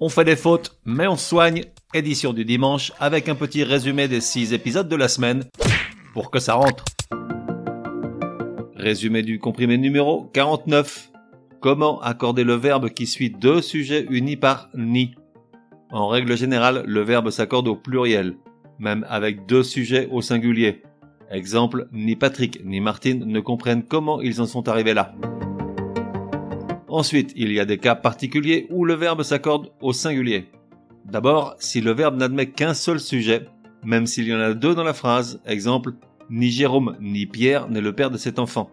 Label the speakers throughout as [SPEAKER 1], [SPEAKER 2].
[SPEAKER 1] On fait des fautes, mais on soigne. Édition du dimanche avec un petit résumé des 6 épisodes de la semaine pour que ça rentre. Résumé du comprimé numéro 49. Comment accorder le verbe qui suit deux sujets unis par ni? En règle générale, le verbe s'accorde au pluriel, même avec deux sujets au singulier. Exemple, ni Patrick ni Martine ne comprennent comment ils en sont arrivés là. Ensuite, il y a des cas particuliers où le verbe s'accorde au singulier. D'abord, si le verbe n'admet qu'un seul sujet, même s'il y en a deux dans la phrase, exemple, ni Jérôme ni Pierre n'est le père de cet enfant.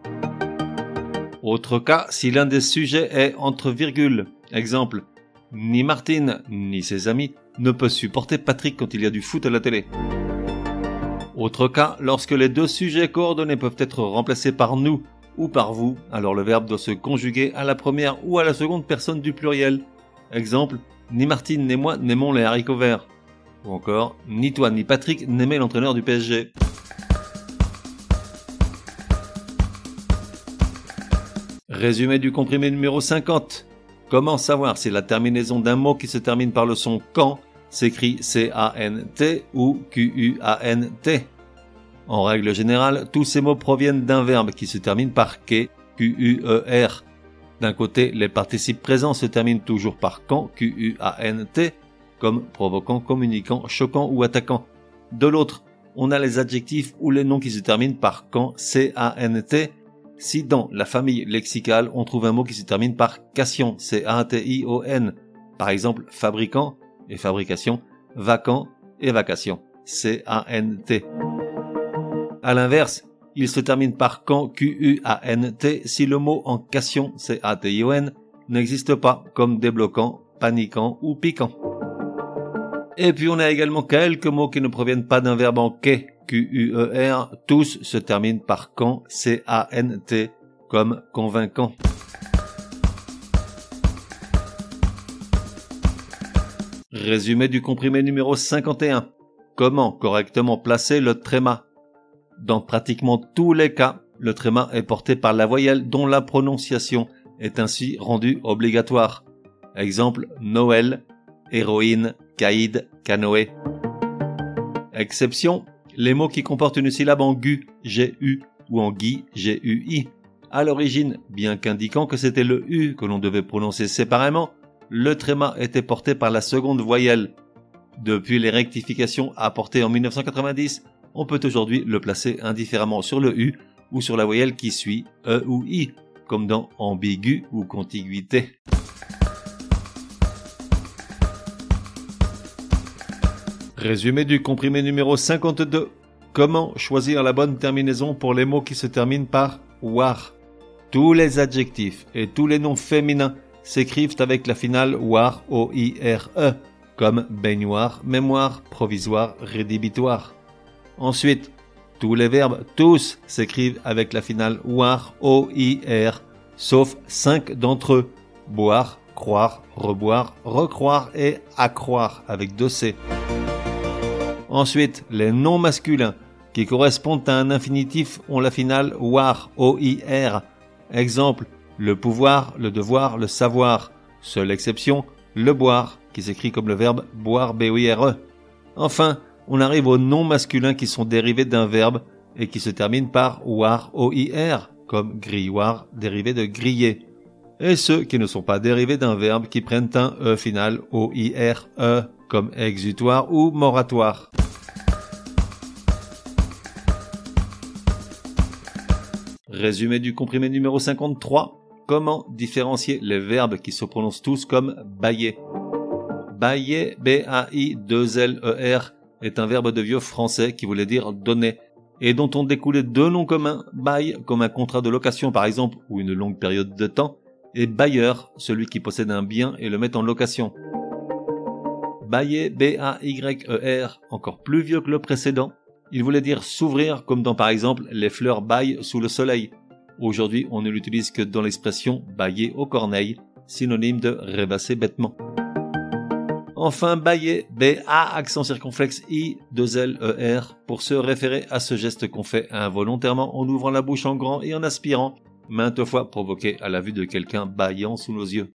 [SPEAKER 1] Autre cas, si l'un des sujets est entre virgules, exemple, ni Martine ni ses amis ne peut supporter Patrick quand il y a du foot à la télé. Autre cas, lorsque les deux sujets coordonnés peuvent être remplacés par nous ou par vous, alors le verbe doit se conjuguer à la première ou à la seconde personne du pluriel. Exemple, ni Martine ni moi n'aimons les haricots verts. Ou encore, ni toi ni Patrick n'aimez l'entraîneur du PSG. Résumé du comprimé numéro 50. Comment savoir si la terminaison d'un mot qui se termine par le son quand s'écrit C-A-N-T ou Q-U-A-N-T En règle générale, tous ces mots proviennent d'un verbe qui se termine par que, Q-U-E-R. D'un côté, les participes présents se terminent toujours par quand, Q-U-A-N-T, comme provoquant, communiquant, choquant ou attaquant. De l'autre, on a les adjectifs ou les noms qui se terminent par quand, C-A-N-T, si dans la famille lexicale on trouve un mot qui se termine par cation, C-A-T-I-O-N, par exemple fabricant, et fabrication, vacant et vacation, C-A-N-T. À l'inverse, il se termine par quand, Q-U-A-N-T, si le mot en cation, C-A-T-I-O-N, n'existe pas comme débloquant, paniquant ou piquant. Et puis on a également quelques mots qui ne proviennent pas d'un verbe en quai, Q-U-E-R, tous se terminent par quand, C-A-N-T, comme convaincant. Résumé du comprimé numéro 51. Comment correctement placer le tréma? Dans pratiquement tous les cas, le tréma est porté par la voyelle dont la prononciation est ainsi rendue obligatoire. Exemple, Noël, héroïne, caïd, canoë. Exception, les mots qui comportent une syllabe en gu, G-U, ou en gui, G-U-I. À l'origine, bien qu'indiquant que c'était le U que l'on devait prononcer séparément, le tréma était porté par la seconde voyelle. Depuis les rectifications apportées en 1990, on peut aujourd'hui le placer indifféremment sur le U ou sur la voyelle qui suit E ou I, comme dans ambigu ou contiguïté. Résumé du comprimé numéro 52. Comment choisir la bonne terminaison pour les mots qui se terminent par war? Tous les adjectifs et tous les noms féminins s'écrivent avec la finale war, O-I-R-E, comme baignoire, mémoire, provisoire, rédhibitoire. Ensuite, tous les verbes tous s'écrivent avec la finale war, O-I-R, sauf cinq d'entre eux, boire, croire, reboire, recroire et accroire avec deux. Ensuite, les noms masculins qui correspondent à un infinitif ont la finale war, O-I-R. Exemple, le pouvoir, le devoir, le savoir. Seule exception, le boire, qui s'écrit comme le verbe boire, B-O-I-R-E. Enfin, on arrive aux noms masculins qui sont dérivés d'un verbe et qui se terminent par war, O-I-R, comme grilloir, dérivé de griller. Et ceux qui ne sont pas dérivés d'un verbe qui prennent un E final, O-I-R-E, comme exutoire ou moratoire. Résumé du comprimé numéro 53. Comment différencier les verbes qui se prononcent tous comme bailler? Bailler, B-A-I-2-L-E-R, est un verbe de vieux français qui voulait dire donner et dont on découlait deux noms communs, bail comme un contrat de location par exemple ou une longue période de temps, et bailleur, celui qui possède un bien et le met en location. Bailler, B-A-Y-E-R, encore plus vieux que le précédent, il voulait dire s'ouvrir comme dans par exemple les fleurs baillent sous le soleil. Aujourd'hui, on ne l'utilise que dans l'expression bailler aux corneilles, synonyme de rêvasser bêtement. Enfin, bailler, B-A, accent circonflexe I, 2 L, E, R, pour se référer à ce geste qu'on fait involontairement en ouvrant la bouche en grand et en aspirant, maintes fois provoqué à la vue de quelqu'un baillant sous nos yeux.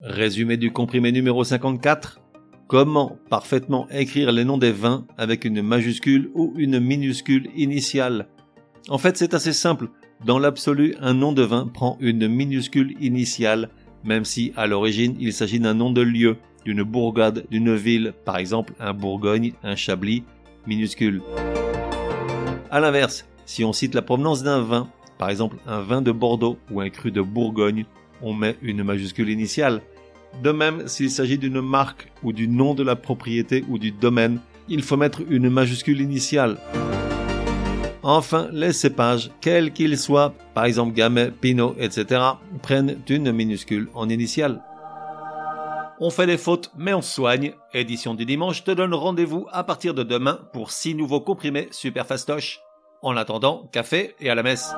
[SPEAKER 1] Résumé du comprimé numéro 54. Comment parfaitement écrire les noms des vins avec une majuscule ou une minuscule initiale? En fait, c'est assez simple. Dans l'absolu, un nom de vin prend une minuscule initiale, même si à l'origine il s'agit d'un nom de lieu, d'une bourgade, d'une ville, par exemple un Bourgogne, un Chablis, minuscule. À l'inverse, si on cite la provenance d'un vin, par exemple un vin de Bordeaux ou un cru de Bourgogne, on met une majuscule initiale. De même, s'il s'agit d'une marque ou du nom de la propriété ou du domaine, il faut mettre une majuscule initiale. Enfin, les cépages, quels qu'ils soient, par exemple Gamay, Pinot, etc., prennent une minuscule en initiale. On fait des fautes, mais on soigne. Édition du dimanche te donne rendez-vous à partir de demain pour six nouveaux comprimés super fastoches. En attendant, café et à la messe.